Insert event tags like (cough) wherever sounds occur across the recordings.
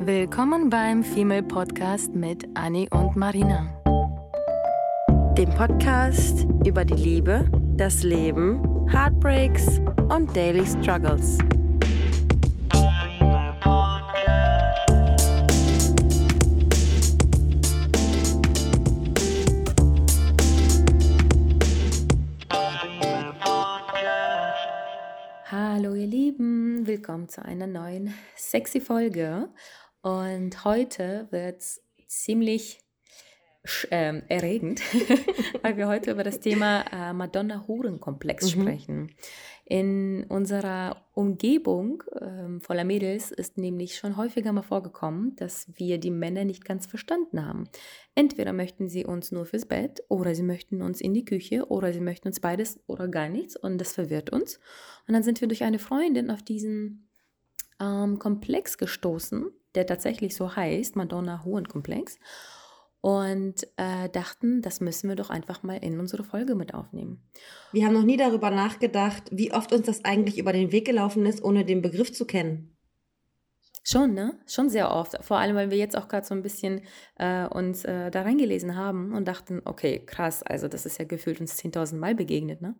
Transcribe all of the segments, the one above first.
Willkommen beim Female Podcast mit Annie und Marina. Dem Podcast über die Liebe, das Leben, Heartbreaks und Daily Struggles. Hallo ihr Lieben, willkommen zu einer neuen sexy Folge. Und heute wird es ziemlich ähm, erregend, (laughs) weil wir heute über das Thema äh, Madonna-Huren-Komplex mhm. sprechen. In unserer Umgebung ähm, voller Mädels ist nämlich schon häufiger mal vorgekommen, dass wir die Männer nicht ganz verstanden haben. Entweder möchten sie uns nur fürs Bett oder sie möchten uns in die Küche oder sie möchten uns beides oder gar nichts und das verwirrt uns. Und dann sind wir durch eine Freundin auf diesen ähm, Komplex gestoßen, der tatsächlich so heißt, Madonna-Hohen-Komplex und äh, dachten, das müssen wir doch einfach mal in unsere Folge mit aufnehmen. Wir haben noch nie darüber nachgedacht, wie oft uns das eigentlich über den Weg gelaufen ist, ohne den Begriff zu kennen. Schon, ne? Schon sehr oft. Vor allem, weil wir jetzt auch gerade so ein bisschen äh, uns äh, da reingelesen haben und dachten, okay, krass, also das ist ja gefühlt uns 10.000 Mal begegnet, ne?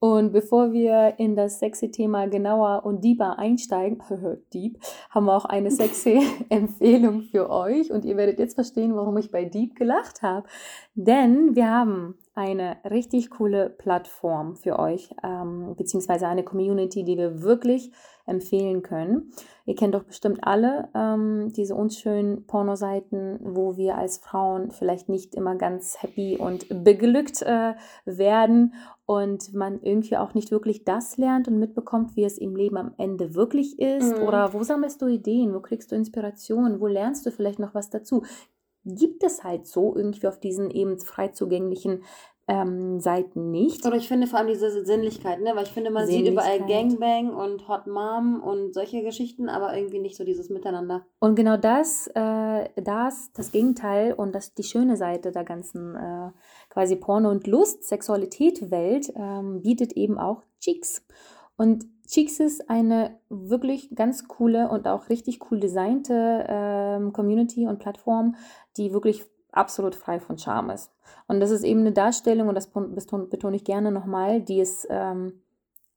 Und bevor wir in das sexy Thema genauer und deeper einsteigen, (laughs) deep, haben wir auch eine (laughs) sexy Empfehlung für euch. Und ihr werdet jetzt verstehen, warum ich bei Deep gelacht habe. Denn wir haben eine richtig coole Plattform für euch, ähm, beziehungsweise eine Community, die wir wirklich empfehlen können. Ihr kennt doch bestimmt alle ähm, diese unschönen Pornoseiten, wo wir als Frauen vielleicht nicht immer ganz happy und beglückt äh, werden und man irgendwie auch nicht wirklich das lernt und mitbekommt, wie es im Leben am Ende wirklich ist. Mhm. Oder wo sammelst du Ideen, wo kriegst du Inspiration, wo lernst du vielleicht noch was dazu? Gibt es halt so irgendwie auf diesen eben frei zugänglichen ähm, Seiten nicht. Oder ich finde vor allem diese Sinnlichkeit, ne? weil ich finde, man sieht überall Gangbang und Hot Mom und solche Geschichten, aber irgendwie nicht so dieses Miteinander. Und genau das, äh, das, das Gegenteil und das die schöne Seite der ganzen äh, quasi Porno- und Lust, Sexualität-Welt ähm, bietet eben auch Cheeks. Und Cheeks ist eine wirklich ganz coole und auch richtig cool designte ähm, Community und Plattform, die wirklich absolut frei von Charme ist. Und das ist eben eine Darstellung, und das betone ich gerne nochmal, die ist ähm,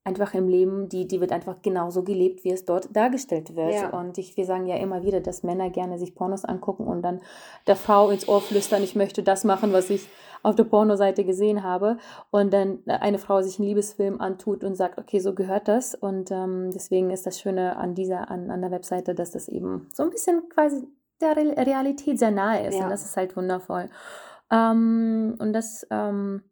einfach im Leben, die, die wird einfach genauso gelebt, wie es dort dargestellt wird. Ja. Und ich, wir sagen ja immer wieder, dass Männer gerne sich Pornos angucken und dann der Frau ins Ohr flüstern, ich möchte das machen, was ich auf der Pornoseite gesehen habe. Und dann eine Frau sich einen Liebesfilm antut und sagt, okay, so gehört das. Und ähm, deswegen ist das Schöne an dieser, an, an der Webseite, dass das eben so ein bisschen quasi der Realität sehr nahe ist. Ja. Und das ist halt wundervoll. Ähm, und das ähm,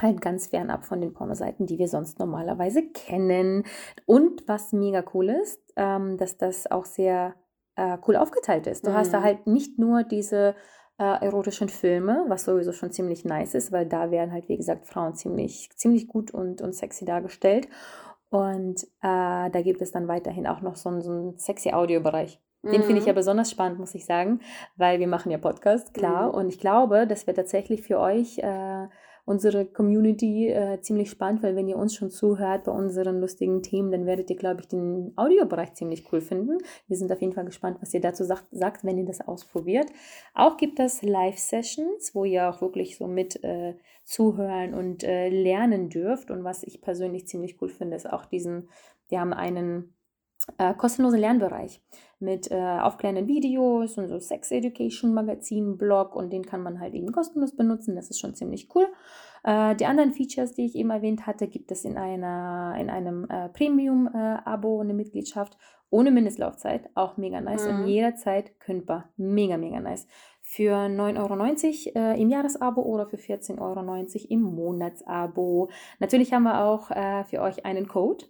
halt ganz fernab von den Pornoseiten, die wir sonst normalerweise kennen. Und was mega cool ist, ähm, dass das auch sehr äh, cool aufgeteilt ist. Du mhm. hast da mhm. halt nicht nur diese äh, erotischen Filme, was sowieso schon ziemlich nice ist, weil da werden halt, wie gesagt, Frauen ziemlich, ziemlich gut und, und sexy dargestellt. Und äh, da gibt es dann weiterhin auch noch so einen, so einen sexy Audiobereich. Den finde ich ja mhm. besonders spannend, muss ich sagen, weil wir machen ja Podcast, klar. Mhm. Und ich glaube, das wäre tatsächlich für euch äh, unsere Community äh, ziemlich spannend, weil wenn ihr uns schon zuhört bei unseren lustigen Themen, dann werdet ihr, glaube ich, den Audiobereich ziemlich cool finden. Wir sind auf jeden Fall gespannt, was ihr dazu sagt, sagt wenn ihr das ausprobiert. Auch gibt es Live-Sessions, wo ihr auch wirklich so mit äh, zuhören und äh, lernen dürft. Und was ich persönlich ziemlich cool finde, ist auch diesen, wir haben einen äh, kostenlosen Lernbereich mit äh, aufklärenden Videos und so Sex Education Magazin Blog und den kann man halt eben kostenlos benutzen. Das ist schon ziemlich cool. Äh, die anderen Features, die ich eben erwähnt hatte, gibt es in, einer, in einem äh, Premium-Abo, eine Mitgliedschaft ohne Mindestlaufzeit. Auch mega nice mhm. und jederzeit kündbar. Mega, mega nice. Für 9,90 Euro äh, im Jahresabo oder für 14,90 Euro im Monatsabo. Natürlich haben wir auch äh, für euch einen Code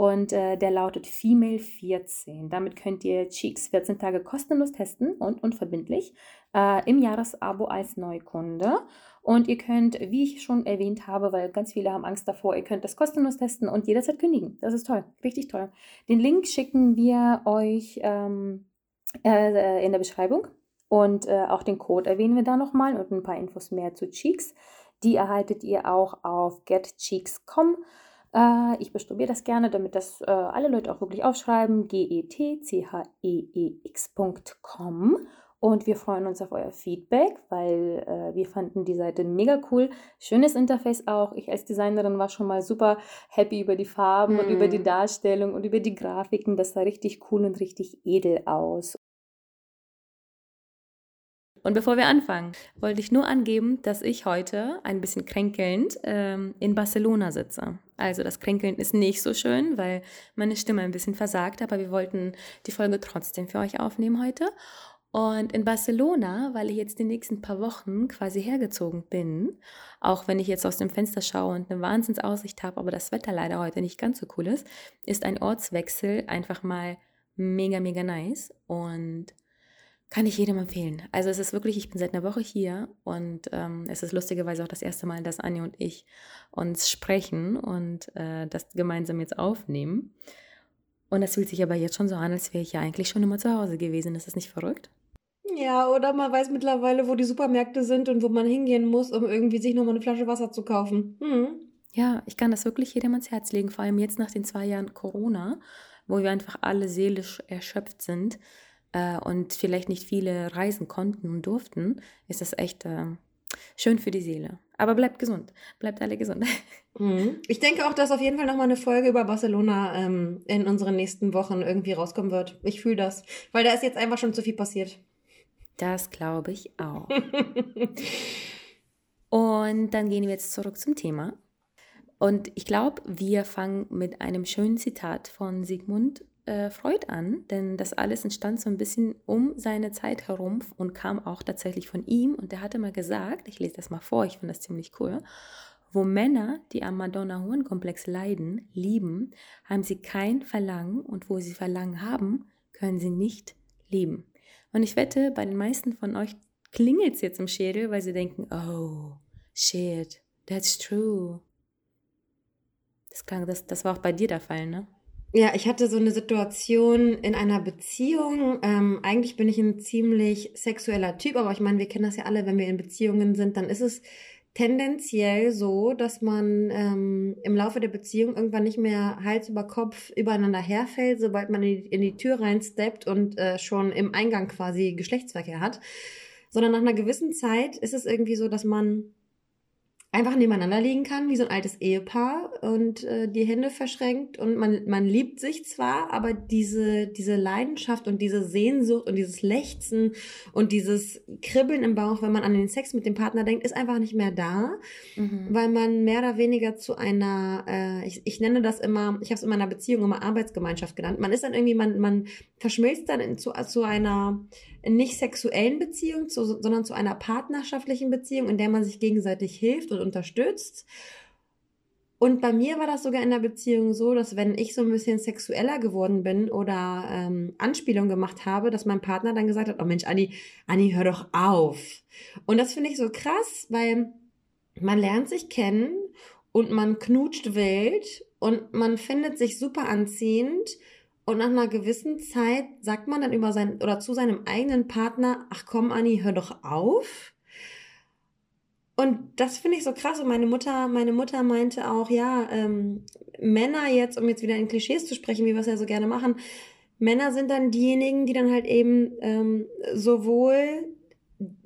und äh, der lautet Female14. Damit könnt ihr Cheeks 14 Tage kostenlos testen und unverbindlich äh, im Jahresabo als Neukunde. Und ihr könnt, wie ich schon erwähnt habe, weil ganz viele haben Angst davor, ihr könnt das kostenlos testen und jederzeit kündigen. Das ist toll, richtig toll. Den Link schicken wir euch ähm, äh, in der Beschreibung und äh, auch den Code erwähnen wir da nochmal und ein paar Infos mehr zu Cheeks. Die erhaltet ihr auch auf getcheeks.com. Äh, ich bestubiere das gerne, damit das äh, alle Leute auch wirklich aufschreiben. G-E-T-C-H-E-E-X.com. Und wir freuen uns auf euer Feedback, weil äh, wir fanden die Seite mega cool. Schönes Interface auch. Ich als Designerin war schon mal super happy über die Farben mm. und über die mhm. Darstellung und über die Grafiken. Das sah richtig cool und richtig edel aus. Und bevor wir anfangen, wollte ich nur angeben, dass ich heute ein bisschen kränkelnd ähm, in Barcelona sitze. Also das Kränkeln ist nicht so schön, weil meine Stimme ein bisschen versagt, aber wir wollten die Folge trotzdem für euch aufnehmen heute. Und in Barcelona, weil ich jetzt die nächsten paar Wochen quasi hergezogen bin, auch wenn ich jetzt aus dem Fenster schaue und eine Wahnsinnsaussicht habe, aber das Wetter leider heute nicht ganz so cool ist, ist ein Ortswechsel einfach mal mega, mega nice. Und kann ich jedem empfehlen. Also es ist wirklich, ich bin seit einer Woche hier und ähm, es ist lustigerweise auch das erste Mal, dass Anja und ich uns sprechen und äh, das gemeinsam jetzt aufnehmen. Und es fühlt sich aber jetzt schon so an, als wäre ich ja eigentlich schon immer zu Hause gewesen. Ist das nicht verrückt? Ja, oder man weiß mittlerweile, wo die Supermärkte sind und wo man hingehen muss, um irgendwie sich nochmal eine Flasche Wasser zu kaufen. Hm. Ja, ich kann das wirklich jedem ans Herz legen, vor allem jetzt nach den zwei Jahren Corona, wo wir einfach alle seelisch erschöpft sind äh, und vielleicht nicht viele reisen konnten und durften, ist das echt äh, schön für die Seele. Aber bleibt gesund, bleibt alle gesund. (laughs) Mhm. Ich denke auch, dass auf jeden Fall nochmal eine Folge über Barcelona ähm, in unseren nächsten Wochen irgendwie rauskommen wird. Ich fühle das, weil da ist jetzt einfach schon zu viel passiert. Das glaube ich auch. (laughs) und dann gehen wir jetzt zurück zum Thema. Und ich glaube, wir fangen mit einem schönen Zitat von Sigmund äh, Freud an, denn das alles entstand so ein bisschen um seine Zeit herum und kam auch tatsächlich von ihm. Und er hatte mal gesagt, ich lese das mal vor, ich finde das ziemlich cool, wo Männer, die am Madonna-Hohen-Komplex leiden, lieben, haben sie kein Verlangen und wo sie Verlangen haben, können sie nicht lieben. Und ich wette, bei den meisten von euch klingelt es jetzt im Schädel, weil sie denken, oh, shit, that's true. Das, klang, das, das war auch bei dir der Fall, ne? Ja, ich hatte so eine Situation in einer Beziehung. Ähm, eigentlich bin ich ein ziemlich sexueller Typ, aber ich meine, wir kennen das ja alle, wenn wir in Beziehungen sind, dann ist es tendenziell so, dass man ähm, im Laufe der Beziehung irgendwann nicht mehr Hals über Kopf übereinander herfällt, sobald man in die, in die Tür reinsteppt und äh, schon im Eingang quasi Geschlechtsverkehr hat. Sondern nach einer gewissen Zeit ist es irgendwie so, dass man einfach nebeneinander liegen kann, wie so ein altes Ehepaar und äh, die Hände verschränkt und man, man liebt sich zwar, aber diese, diese Leidenschaft und diese Sehnsucht und dieses Lechzen und dieses Kribbeln im Bauch, wenn man an den Sex mit dem Partner denkt, ist einfach nicht mehr da, mhm. weil man mehr oder weniger zu einer, äh, ich, ich nenne das immer, ich habe es in meiner Beziehung immer Arbeitsgemeinschaft genannt, man ist dann irgendwie, man, man verschmilzt dann in, zu, zu einer nicht sexuellen Beziehung, zu, sondern zu einer partnerschaftlichen Beziehung, in der man sich gegenseitig hilft und unterstützt. Und bei mir war das sogar in der Beziehung so, dass wenn ich so ein bisschen sexueller geworden bin oder ähm, Anspielung gemacht habe, dass mein Partner dann gesagt hat, oh Mensch, Anni, Anni, hör doch auf. Und das finde ich so krass, weil man lernt sich kennen und man knutscht wild und man findet sich super anziehend und nach einer gewissen Zeit sagt man dann über sein oder zu seinem eigenen Partner, ach komm, Anni, hör doch auf. Und das finde ich so krass. Und meine Mutter, meine Mutter meinte auch, ja, ähm, Männer jetzt, um jetzt wieder in Klischees zu sprechen, wie wir es ja so gerne machen, Männer sind dann diejenigen, die dann halt eben ähm, sowohl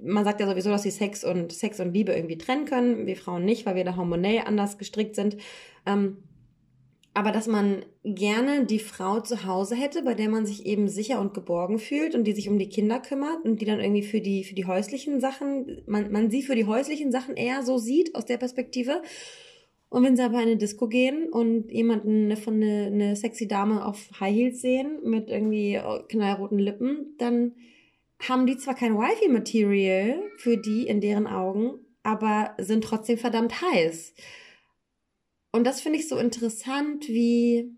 man sagt ja sowieso, dass sie Sex und Sex und Liebe irgendwie trennen können, wir Frauen nicht, weil wir da hormonell anders gestrickt sind. Ähm, aber dass man gerne die Frau zu Hause hätte, bei der man sich eben sicher und geborgen fühlt und die sich um die Kinder kümmert und die dann irgendwie für die, für die häuslichen Sachen, man, man sie für die häuslichen Sachen eher so sieht aus der Perspektive. Und wenn sie aber in eine Disco gehen und jemanden von eine, eine sexy Dame auf High Heels sehen mit irgendwie knallroten Lippen, dann haben die zwar kein Wifi-Material für die in deren Augen, aber sind trotzdem verdammt heiß. Und das finde ich so interessant, wie,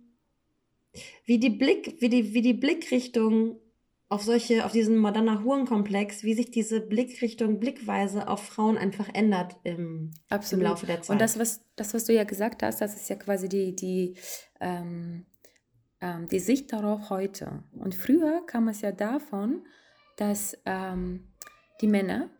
wie die Blick, wie die, wie die Blickrichtung auf solche, auf diesen Madonna Huren-Komplex, wie sich diese Blickrichtung, Blickweise auf Frauen einfach ändert im, im Laufe der Zeit. Und das, was, das, was du ja gesagt hast, das ist ja quasi die, die, ähm, ähm, die Sicht darauf heute. Und früher kam es ja davon, dass ähm, die Männer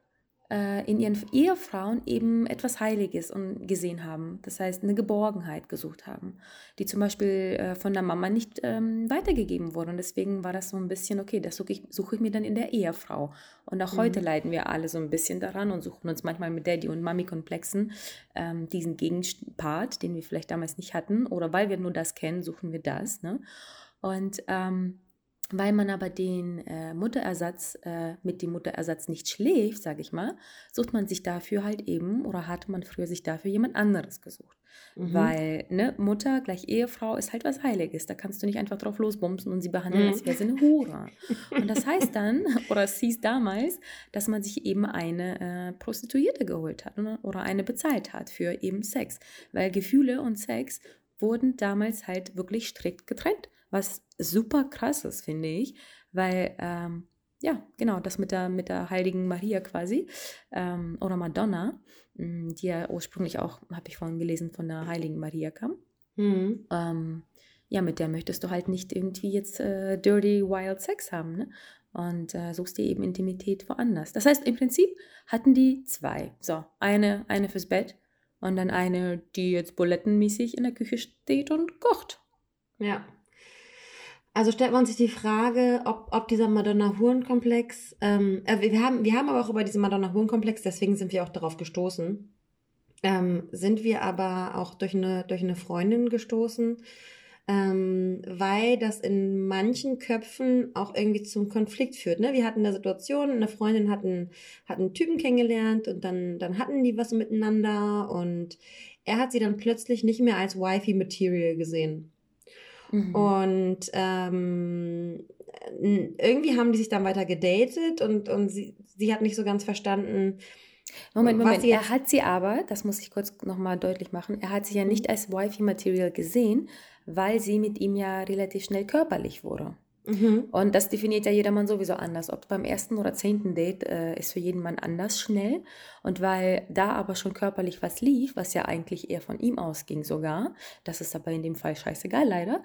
in ihren Ehefrauen eben etwas Heiliges und gesehen haben. Das heißt, eine Geborgenheit gesucht haben, die zum Beispiel äh, von der Mama nicht ähm, weitergegeben wurde. Und deswegen war das so ein bisschen, okay, das suche ich, suche ich mir dann in der Ehefrau. Und auch mhm. heute leiden wir alle so ein bisschen daran und suchen uns manchmal mit Daddy- und Mami-Komplexen ähm, diesen Gegenpart, den wir vielleicht damals nicht hatten. Oder weil wir nur das kennen, suchen wir das. Ne? Und ähm, weil man aber den äh, Mutterersatz äh, mit dem Mutterersatz nicht schläft, sage ich mal, sucht man sich dafür halt eben oder hat man früher sich dafür jemand anderes gesucht. Mhm. Weil ne, Mutter gleich Ehefrau ist halt was Heiliges. Da kannst du nicht einfach drauf losbumsen und sie behandeln, mhm. als wäre sie eine Hure. und das heißt dann, (laughs) oder es hieß damals, dass man sich eben eine äh, Prostituierte geholt hat oder, oder eine bezahlt hat für eben Sex. Weil Gefühle und Sex wurden damals halt wirklich strikt getrennt was super krass ist, finde ich, weil, ähm, ja, genau, das mit der, mit der heiligen Maria quasi ähm, oder Madonna, mm, die ja ursprünglich auch, habe ich vorhin gelesen, von der heiligen Maria kam. Mhm. Ähm, ja, mit der möchtest du halt nicht irgendwie jetzt äh, dirty, wild Sex haben, ne? Und äh, suchst dir eben Intimität woanders. Das heißt, im Prinzip hatten die zwei. So, eine, eine fürs Bett und dann eine, die jetzt bulettenmäßig in der Küche steht und kocht. Ja. Also stellt man sich die Frage, ob, ob dieser Madonna-Huren-Komplex, ähm, äh, wir, haben, wir haben aber auch über diesen Madonna-Huren-Komplex, deswegen sind wir auch darauf gestoßen, ähm, sind wir aber auch durch eine, durch eine Freundin gestoßen, ähm, weil das in manchen Köpfen auch irgendwie zum Konflikt führt. Ne? Wir hatten eine Situation, eine Freundin hat einen, hat einen Typen kennengelernt und dann, dann hatten die was miteinander und er hat sie dann plötzlich nicht mehr als Wifey-Material gesehen. Mhm. Und ähm, irgendwie haben die sich dann weiter gedatet und, und sie, sie hat nicht so ganz verstanden. Moment, Moment, er hat sie aber, das muss ich kurz nochmal deutlich machen, er hat sie ja nicht mhm. als Wifi-Material gesehen, weil sie mit ihm ja relativ schnell körperlich wurde. Mhm. Und das definiert ja jedermann sowieso anders. Ob beim ersten oder zehnten Date äh, ist für jeden Mann anders schnell. Und weil da aber schon körperlich was lief, was ja eigentlich eher von ihm ausging sogar, das ist aber in dem Fall scheißegal leider,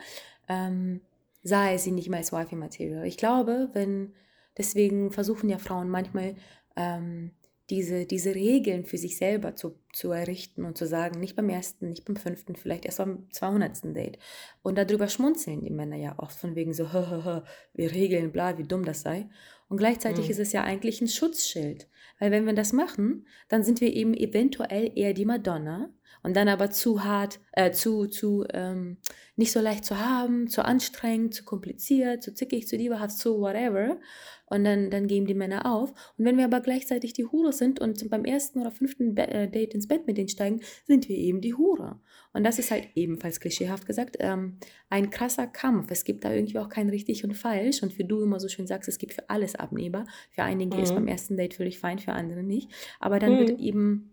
ähm, sah er sie nicht mehr als Wifi-Material. Ich glaube, wenn, deswegen versuchen ja Frauen manchmal, ähm, diese, diese Regeln für sich selber zu, zu errichten und zu sagen, nicht beim ersten, nicht beim fünften, vielleicht erst beim 200. Date. Und darüber schmunzeln die Männer ja oft von wegen so, (laughs) wir regeln, bla, wie dumm das sei. Und gleichzeitig mhm. ist es ja eigentlich ein Schutzschild. Weil wenn wir das machen, dann sind wir eben eventuell eher die Madonna und dann aber zu hart, äh, zu, zu, ähm, nicht so leicht zu haben, zu anstrengend, zu kompliziert, zu zickig, zu liebehaft, zu whatever. Und dann, dann geben die Männer auf. Und wenn wir aber gleichzeitig die Hure sind und beim ersten oder fünften Be äh, Date ins Bett mit denen steigen, sind wir eben die Hure. Und das ist halt ebenfalls klischeehaft gesagt ähm, ein krasser Kampf. Es gibt da irgendwie auch kein richtig und falsch. Und wie du immer so schön sagst, es gibt für alles Abnehmer. Für einige mhm. ist beim ersten Date völlig fein, für andere nicht. Aber dann mhm. wird eben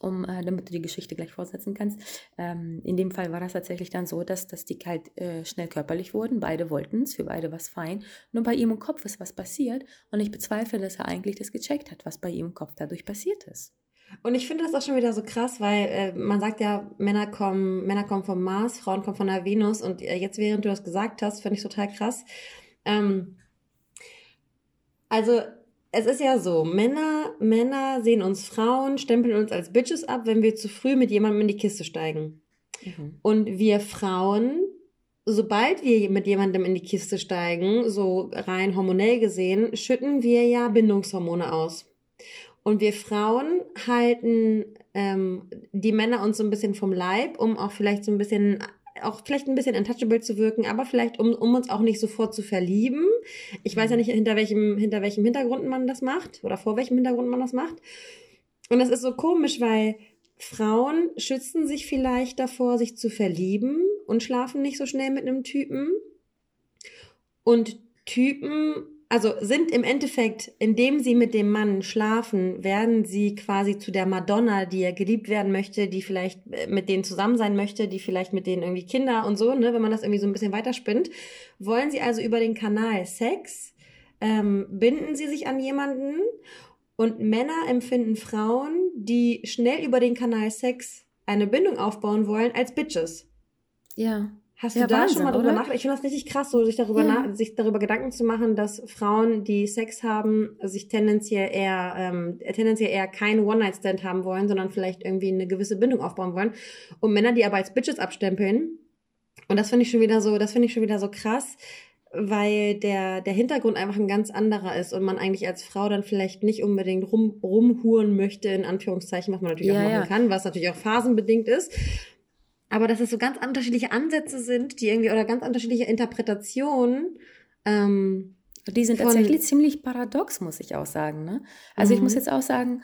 um, äh, damit du die Geschichte gleich fortsetzen kannst. Ähm, in dem Fall war das tatsächlich dann so, dass, dass die halt äh, schnell körperlich wurden. Beide wollten es, für beide was fein. Nur bei ihm im Kopf ist was passiert und ich bezweifle, dass er eigentlich das gecheckt hat, was bei ihm im Kopf dadurch passiert ist. Und ich finde das auch schon wieder so krass, weil äh, man sagt ja, Männer kommen, Männer kommen vom Mars, Frauen kommen von der Venus. Und äh, jetzt, während du das gesagt hast, finde ich total krass. Ähm, also es ist ja so, Männer, Männer sehen uns Frauen, stempeln uns als Bitches ab, wenn wir zu früh mit jemandem in die Kiste steigen. Mhm. Und wir Frauen, sobald wir mit jemandem in die Kiste steigen, so rein hormonell gesehen, schütten wir ja Bindungshormone aus. Und wir Frauen halten ähm, die Männer uns so ein bisschen vom Leib, um auch vielleicht so ein bisschen auch vielleicht ein bisschen untouchable zu wirken, aber vielleicht um, um uns auch nicht sofort zu verlieben. Ich weiß ja nicht, hinter welchem, hinter welchem Hintergrund man das macht oder vor welchem Hintergrund man das macht. Und das ist so komisch, weil Frauen schützen sich vielleicht davor, sich zu verlieben und schlafen nicht so schnell mit einem Typen. Und Typen also sind im Endeffekt, indem sie mit dem Mann schlafen, werden sie quasi zu der Madonna, die er geliebt werden möchte, die vielleicht äh, mit denen zusammen sein möchte, die vielleicht mit denen irgendwie Kinder und so, ne, wenn man das irgendwie so ein bisschen weiterspinnt. Wollen sie also über den Kanal Sex, ähm, binden sie sich an jemanden und Männer empfinden Frauen, die schnell über den Kanal Sex eine Bindung aufbauen wollen, als Bitches. Ja. Hast du ja, da Wahnsinn, schon mal drüber nachgedacht? Ich finde das richtig krass, so sich darüber, ja. sich darüber Gedanken zu machen, dass Frauen, die Sex haben, sich tendenziell eher, ähm, tendenziell eher keinen One-Night-Stand haben wollen, sondern vielleicht irgendwie eine gewisse Bindung aufbauen wollen. Und Männer, die aber als Bitches abstempeln. Und das finde ich schon wieder so, das finde ich schon wieder so krass, weil der, der Hintergrund einfach ein ganz anderer ist und man eigentlich als Frau dann vielleicht nicht unbedingt rum, rumhuren möchte, in Anführungszeichen, was man natürlich ja, auch machen ja. kann, was natürlich auch phasenbedingt ist. Aber dass es so ganz unterschiedliche Ansätze sind, die irgendwie, oder ganz unterschiedliche Interpretationen, ähm, die sind tatsächlich ziemlich paradox, muss ich auch sagen. Ne? Also mhm. ich muss mhm. jetzt auch sagen,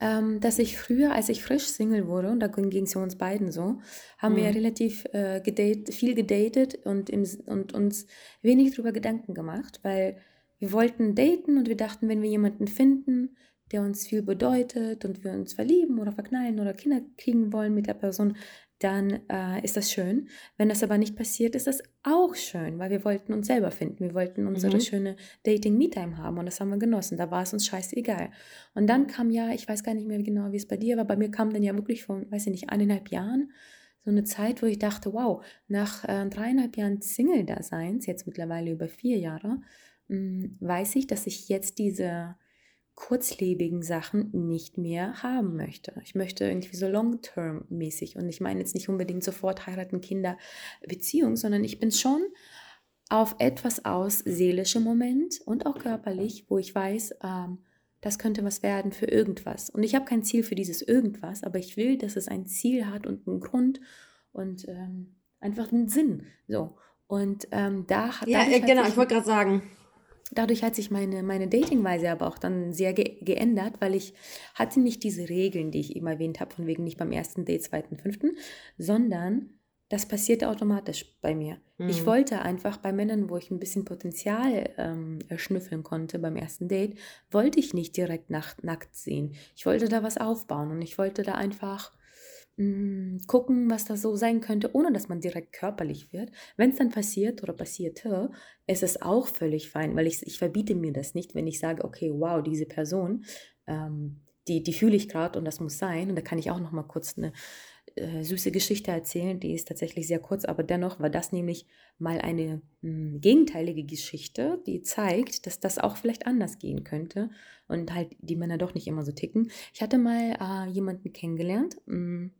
ähm, dass ich früher, als ich frisch Single wurde, und da ging es uns beiden so, haben mhm. wir ja relativ äh, gedate, viel gedatet und, im, und uns wenig darüber Gedanken gemacht, weil wir wollten daten und wir dachten, wenn wir jemanden finden, der uns viel bedeutet und wir uns verlieben oder verknallen oder Kinder kriegen wollen mit der Person, dann äh, ist das schön. Wenn das aber nicht passiert, ist das auch schön, weil wir wollten uns selber finden. Wir wollten unsere mhm. schöne Dating-Me-Time haben und das haben wir genossen. Da war es uns scheißegal. Und dann kam ja, ich weiß gar nicht mehr genau, wie es bei dir war, bei mir kam dann ja wirklich von, weiß ich nicht, eineinhalb Jahren so eine Zeit, wo ich dachte, wow, nach äh, dreieinhalb Jahren Single-Daseins, jetzt mittlerweile über vier Jahre, mh, hm, weiß ich, dass ich jetzt diese kurzlebigen Sachen nicht mehr haben möchte. Ich möchte irgendwie so long-term-mäßig und ich meine jetzt nicht unbedingt sofort heiraten, Kinder, Beziehung, sondern ich bin schon auf etwas aus, seelischem Moment und auch körperlich, wo ich weiß, ähm, das könnte was werden für irgendwas. Und ich habe kein Ziel für dieses irgendwas, aber ich will, dass es ein Ziel hat und einen Grund und ähm, einfach einen Sinn. So. Und ähm, da hat Ja, äh, genau, ich wollte gerade sagen. Dadurch hat sich meine, meine Datingweise aber auch dann sehr ge geändert, weil ich hatte nicht diese Regeln, die ich eben erwähnt habe, von wegen nicht beim ersten Date, zweiten, fünften, sondern das passierte automatisch bei mir. Mhm. Ich wollte einfach bei Männern, wo ich ein bisschen Potenzial ähm, erschnüffeln konnte beim ersten Date, wollte ich nicht direkt nach, nackt sehen. Ich wollte da was aufbauen und ich wollte da einfach Mm, gucken, was das so sein könnte, ohne dass man direkt körperlich wird. Wenn es dann passiert oder passierte, ist es auch völlig fein, weil ich, ich verbiete mir das nicht, wenn ich sage, okay, wow, diese Person, ähm, die, die fühle ich gerade und das muss sein. Und da kann ich auch noch mal kurz eine äh, süße Geschichte erzählen, die ist tatsächlich sehr kurz, aber dennoch war das nämlich mal eine mh, mm, gegenteilige Geschichte, die zeigt, dass das auch vielleicht anders gehen könnte und halt die Männer doch nicht immer so ticken. Ich hatte mal äh, jemanden kennengelernt, mh, mm,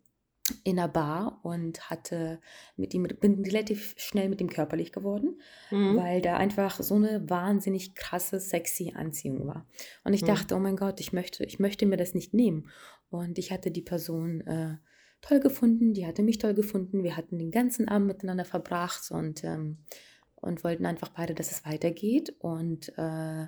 in einer Bar und hatte mit ihm, bin relativ schnell mit ihm körperlich geworden, mhm. weil da einfach so eine wahnsinnig krasse, sexy Anziehung war. Und ich mhm. dachte, oh mein Gott, ich möchte, ich möchte mir das nicht nehmen. Und ich hatte die Person äh, toll gefunden, die hatte mich toll gefunden. Wir hatten den ganzen Abend miteinander verbracht und, ähm, und wollten einfach beide, dass es weitergeht. Und äh,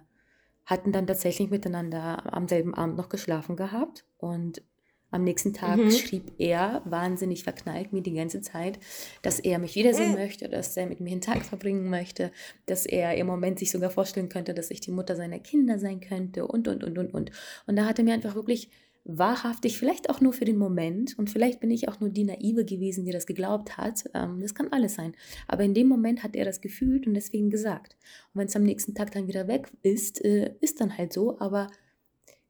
hatten dann tatsächlich miteinander am selben Abend noch geschlafen gehabt. Und am nächsten Tag mhm. schrieb er, wahnsinnig verknallt mir die ganze Zeit, dass er mich wiedersehen mhm. möchte, dass er mit mir einen Tag verbringen möchte, dass er im Moment sich sogar vorstellen könnte, dass ich die Mutter seiner Kinder sein könnte und, und, und, und, und. Und da hat er mir einfach wirklich wahrhaftig, vielleicht auch nur für den Moment und vielleicht bin ich auch nur die Naive gewesen, die das geglaubt hat. Ähm, das kann alles sein. Aber in dem Moment hat er das gefühlt und deswegen gesagt. Und wenn es am nächsten Tag dann wieder weg ist, äh, ist dann halt so, aber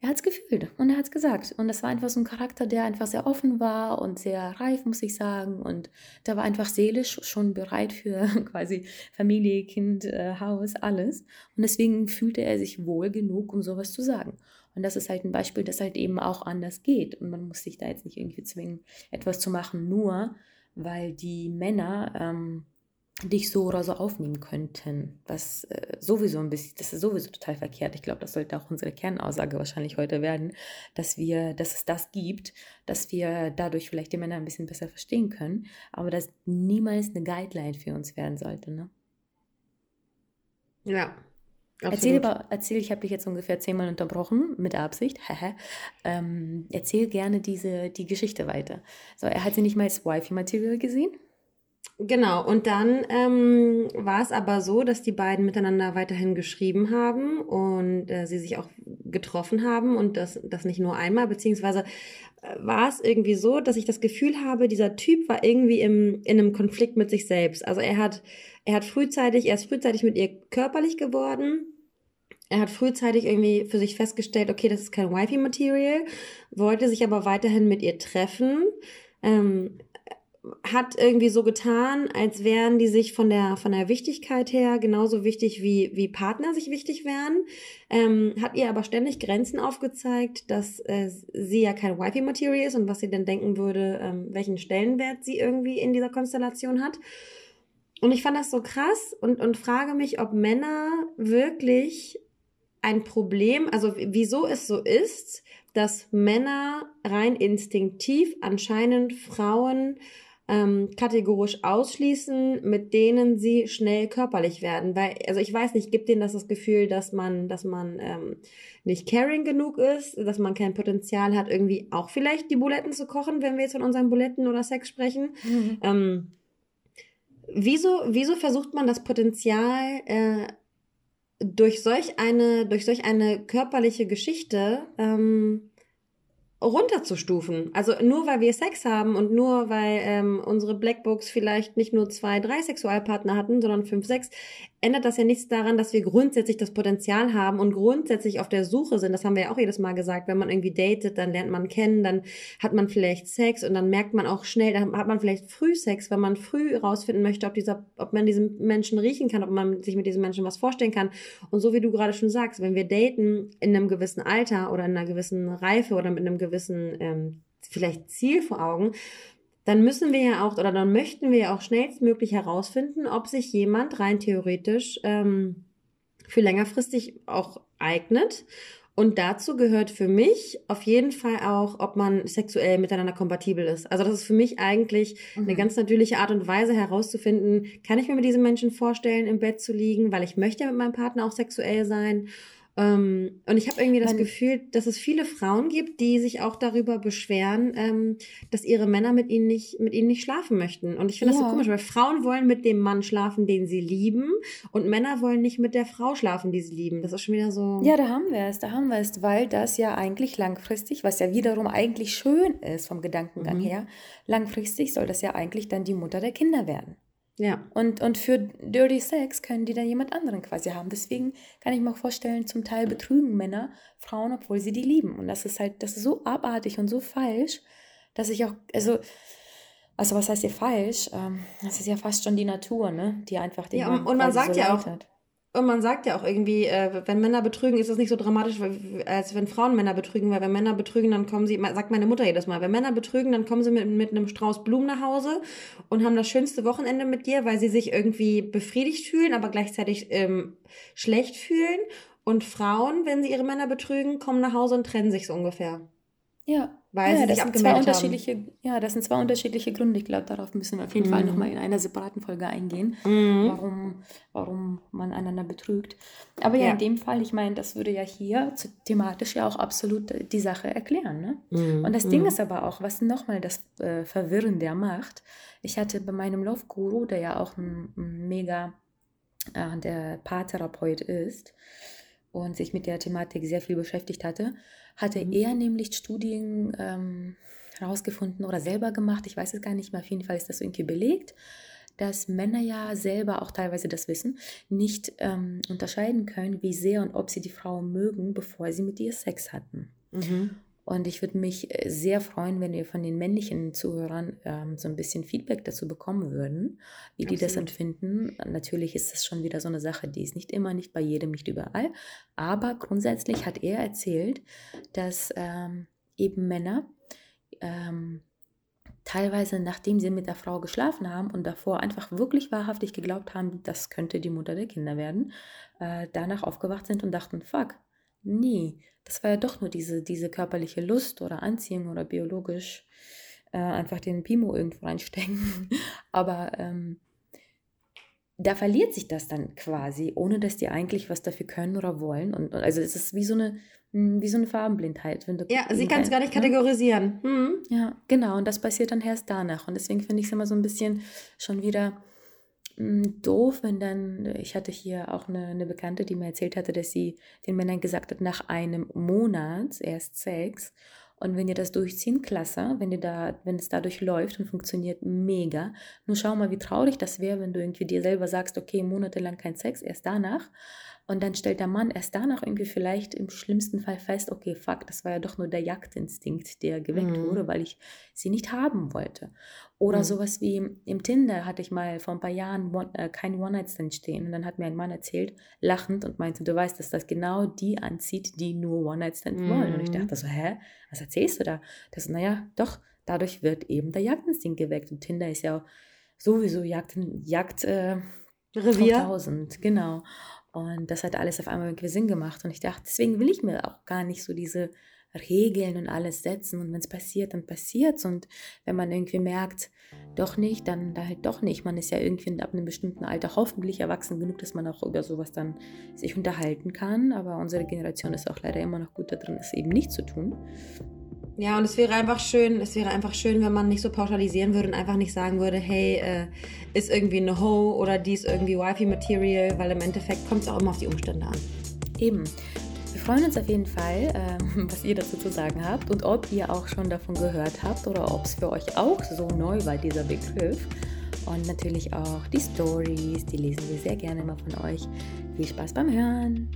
er hat es gefühlt und er hat es gesagt. Und das war einfach so ein Charakter, der einfach sehr offen war und sehr reif, muss ich sagen. Und der war einfach seelisch schon bereit für (laughs) quasi Familie, Kind, äh, Haus, alles. Und deswegen fühlte er sich wohl genug, um sowas zu sagen. Und das ist halt ein Beispiel, dass halt eben auch anders geht. Und man muss sich da jetzt nicht irgendwie zwingen, etwas zu machen, nur weil die Männer ähm, dich so oder so aufnehmen könnten, was äh, sowieso ein bisschen, das ist sowieso total verkehrt. Ich glaube, das sollte auch unsere Kernaussage wahrscheinlich heute werden, dass wir, dass es das gibt, dass wir dadurch vielleicht die Männer ein bisschen besser verstehen können, aber dass niemals eine Guideline für uns werden sollte, ne? Ja. Absolut. Erzähl, aber, erzähl, ich habe dich jetzt ungefähr zehnmal unterbrochen, mit Absicht. ähm, erzähl gerne diese, die Geschichte weiter. So, er hat sie nicht mal als Wifi-Material gesehen? Genau, und dann ähm, war es aber so, dass die beiden miteinander weiterhin geschrieben haben und äh, sie sich auch getroffen haben und das, das nicht nur einmal, beziehungsweise äh, war es irgendwie so, dass ich das Gefühl habe, dieser Typ war irgendwie im, in einem Konflikt mit sich selbst. Also er hat, er hat frühzeitig, er ist frühzeitig mit ihr körperlich geworden. Er hat frühzeitig irgendwie für sich festgestellt, okay, das ist kein Wifi-Material, wollte sich aber weiterhin mit ihr treffen. Ähm, hat irgendwie so getan, als wären die sich von der, von der Wichtigkeit her genauso wichtig wie, wie Partner sich wichtig wären. Ähm, hat ihr aber ständig Grenzen aufgezeigt, dass äh, sie ja kein Wifi-Material ist und was sie denn denken würde, ähm, welchen Stellenwert sie irgendwie in dieser Konstellation hat. Und ich fand das so krass und, und frage mich, ob Männer wirklich ein Problem, also wieso es so ist, dass Männer rein instinktiv anscheinend Frauen ähm, kategorisch ausschließen, mit denen sie schnell körperlich werden. Weil, also ich weiß nicht, gibt denen das das Gefühl, dass man, dass man ähm, nicht caring genug ist, dass man kein Potenzial hat, irgendwie auch vielleicht die Buletten zu kochen, wenn wir jetzt von unseren Buletten oder Sex sprechen. Mhm. Ähm, wieso, wieso versucht man das Potenzial äh, durch solch eine, durch solch eine körperliche Geschichte ähm, runterzustufen. Also nur weil wir Sex haben und nur weil ähm, unsere Blackbooks vielleicht nicht nur zwei, drei Sexualpartner hatten, sondern fünf, sechs, ändert das ja nichts daran, dass wir grundsätzlich das Potenzial haben und grundsätzlich auf der Suche sind. Das haben wir ja auch jedes Mal gesagt. Wenn man irgendwie datet, dann lernt man kennen, dann hat man vielleicht Sex und dann merkt man auch schnell, dann hat man vielleicht früh Sex, wenn man früh rausfinden möchte, ob dieser, ob man diesen Menschen riechen kann, ob man sich mit diesem Menschen was vorstellen kann. Und so wie du gerade schon sagst, wenn wir daten in einem gewissen Alter oder in einer gewissen Reife oder mit einem gewissen ähm, vielleicht Ziel vor Augen, dann müssen wir ja auch oder dann möchten wir ja auch schnellstmöglich herausfinden, ob sich jemand rein theoretisch ähm, für längerfristig auch eignet. Und dazu gehört für mich auf jeden Fall auch, ob man sexuell miteinander kompatibel ist. Also das ist für mich eigentlich mhm. eine ganz natürliche Art und Weise herauszufinden, kann ich mir mit diesem Menschen vorstellen, im Bett zu liegen, weil ich möchte ja mit meinem Partner auch sexuell sein. Ähm, und ich habe irgendwie das Gefühl, dass es viele Frauen gibt, die sich auch darüber beschweren, ähm, dass ihre Männer mit ihnen nicht, mit ihnen nicht schlafen möchten. Und ich finde das so komisch, weil Frauen wollen mit dem Mann schlafen, den sie lieben, und Männer wollen nicht mit der Frau schlafen, die sie lieben. Das ist schon wieder so. Ja, da haben wir es, da haben wir es, weil das ja eigentlich langfristig, was ja wiederum eigentlich schön ist vom Gedankengang mhm. her, langfristig soll das ja eigentlich dann die Mutter der Kinder werden. Ja. Und, und für Dirty Sex können die dann jemand anderen quasi haben. Deswegen kann ich mir auch vorstellen, zum Teil betrügen Männer Frauen, obwohl sie die lieben. Und das ist halt, das ist so abartig und so falsch, dass ich auch, also, also was heißt hier falsch? Ähm, das ist ja fast schon die Natur, ne? Die einfach den Ja, und, und man sagt ja auch, hat. Und man sagt ja auch irgendwie, äh, wenn Männer betrügen, ist das nicht so dramatisch, als wenn Frauen Männer betrügen, weil wenn Männer betrügen, dann kommen sie, sagt meine Mutter jedes Mal, wenn Männer betrügen, dann kommen sie mit, mit einem Strauß Blumen nach Hause und haben das schönste Wochenende mit dir, weil sie sich irgendwie befriedigt fühlen, aber gleichzeitig ähm, schlecht fühlen. Und Frauen, wenn sie ihre Männer betrügen, kommen nach Hause und trennen sich so ungefähr. Ja. Weil ja, sie das sich sind zwei unterschiedliche, haben. Ja, das sind zwei unterschiedliche Gründe. Ich glaube, darauf müssen wir auf jeden mhm. Fall nochmal in einer separaten Folge eingehen, mhm. warum, warum man einander betrügt. Aber ja, ja, in dem Fall, ich meine, das würde ja hier thematisch ja auch absolut die Sache erklären. Ne? Mhm. Und das Ding mhm. ist aber auch, was nochmal das äh, Verwirrende macht, ich hatte bei meinem Love Guru, der ja auch ein, ein mega äh, der Paartherapeut ist, und sich mit der Thematik sehr viel beschäftigt hatte, hatte mhm. er nämlich Studien ähm, herausgefunden oder selber gemacht, ich weiß es gar nicht mehr, auf jeden Fall ist das irgendwie belegt, dass Männer ja selber auch teilweise das wissen, nicht ähm, unterscheiden können, wie sehr und ob sie die Frau mögen, bevor sie mit ihr Sex hatten. Mhm. Und ich würde mich äh, sehr freuen, wenn wir von den männlichen Zuhörern ähm, so ein bisschen Feedback dazu bekommen würden, wie Absolut. die das empfinden. Natürlich ist das schon wieder so eine Sache, die ist nicht immer, nicht bei jedem, nicht überall. Aber grundsätzlich hat er erzählt, dass ähm, eben Männer ähm, teilweise, nachdem sie mit der Frau geschlafen haben und davor einfach wirklich wahrhaftig geglaubt haben, das könnte die Mutter der Kinder werden, äh, danach aufgewacht sind und dachten, fuck, nee, das war ja doch nur diese, diese körperliche Lust oder Anziehung oder biologisch äh, einfach den Pimo irgendwo reinstecken. (laughs) Aber ähm, da verliert sich das dann quasi, ohne dass die eigentlich was dafür können oder wollen. Und, also es ist wie so eine, hm, wie so eine Farbenblindheit. Wenn du ja, sie kann es gar nicht ne? kategorisieren. Hm. Ja, genau. Und das passiert dann erst danach. Und deswegen finde ich es immer so ein bisschen schon wieder doof, wenn dann, ich hatte hier auch eine, eine, Bekannte, die mir erzählt hatte, dass sie den Männern gesagt hat, nach einem Monat erst Sex. Und wenn ihr das durchziehen, klasse. Wenn ihr da, wenn es dadurch läuft und funktioniert, mega. Nur schau mal, wie traurig das wäre, wenn du irgendwie dir selber sagst, okay, monatelang kein Sex, erst danach Und dann stellt der Mann erst danach irgendwie vielleicht im schlimmsten Fall fest, okay, fuck, das war ja doch nur der Jagdinstinkt, der geweckt mhm. wurde, weil ich sie nicht haben wollte. Oder mhm. sowas wie im Tinder hatte ich mal vor ein paar Jahren one, äh, kein One-Night-Stand stehen. Und dann hat mir ein Mann erzählt, lachend, und meinte, du weißt, dass das genau die anzieht, die nur One-Night-Stand mhm. wollen. Und ich dachte so, hä, was erzählst du da? Das, naja, doch, dadurch wird eben der Jagdinstinkt geweckt. Und Tinder ist ja sowieso Jagd, Jagd äh, Revier. 1000, genau. Und das hat alles auf einmal irgendwie Sinn gemacht. Und ich dachte, deswegen will ich mir auch gar nicht so diese Regeln und alles setzen. Und wenn es passiert, dann passiert es. Und wenn man irgendwie merkt, doch nicht, dann da halt doch nicht. Man ist ja irgendwie ab einem bestimmten Alter hoffentlich erwachsen genug, dass man auch über sowas dann sich unterhalten kann. Aber unsere Generation ist auch leider immer noch gut da drin, es eben nicht zu tun. Ja, und es wäre einfach schön, es wäre einfach schön, wenn man nicht so pauschalisieren würde und einfach nicht sagen würde, hey, äh, ist irgendwie eine Ho oder die ist irgendwie Wifi-Material, weil im Endeffekt kommt es auch immer auf die Umstände an. Eben. Wir freuen uns auf jeden Fall, ähm, was ihr dazu zu sagen habt und ob ihr auch schon davon gehört habt oder ob es für euch auch so neu war, dieser Begriff. Und natürlich auch die Stories, die lesen wir sehr gerne immer von euch. Viel Spaß beim Hören!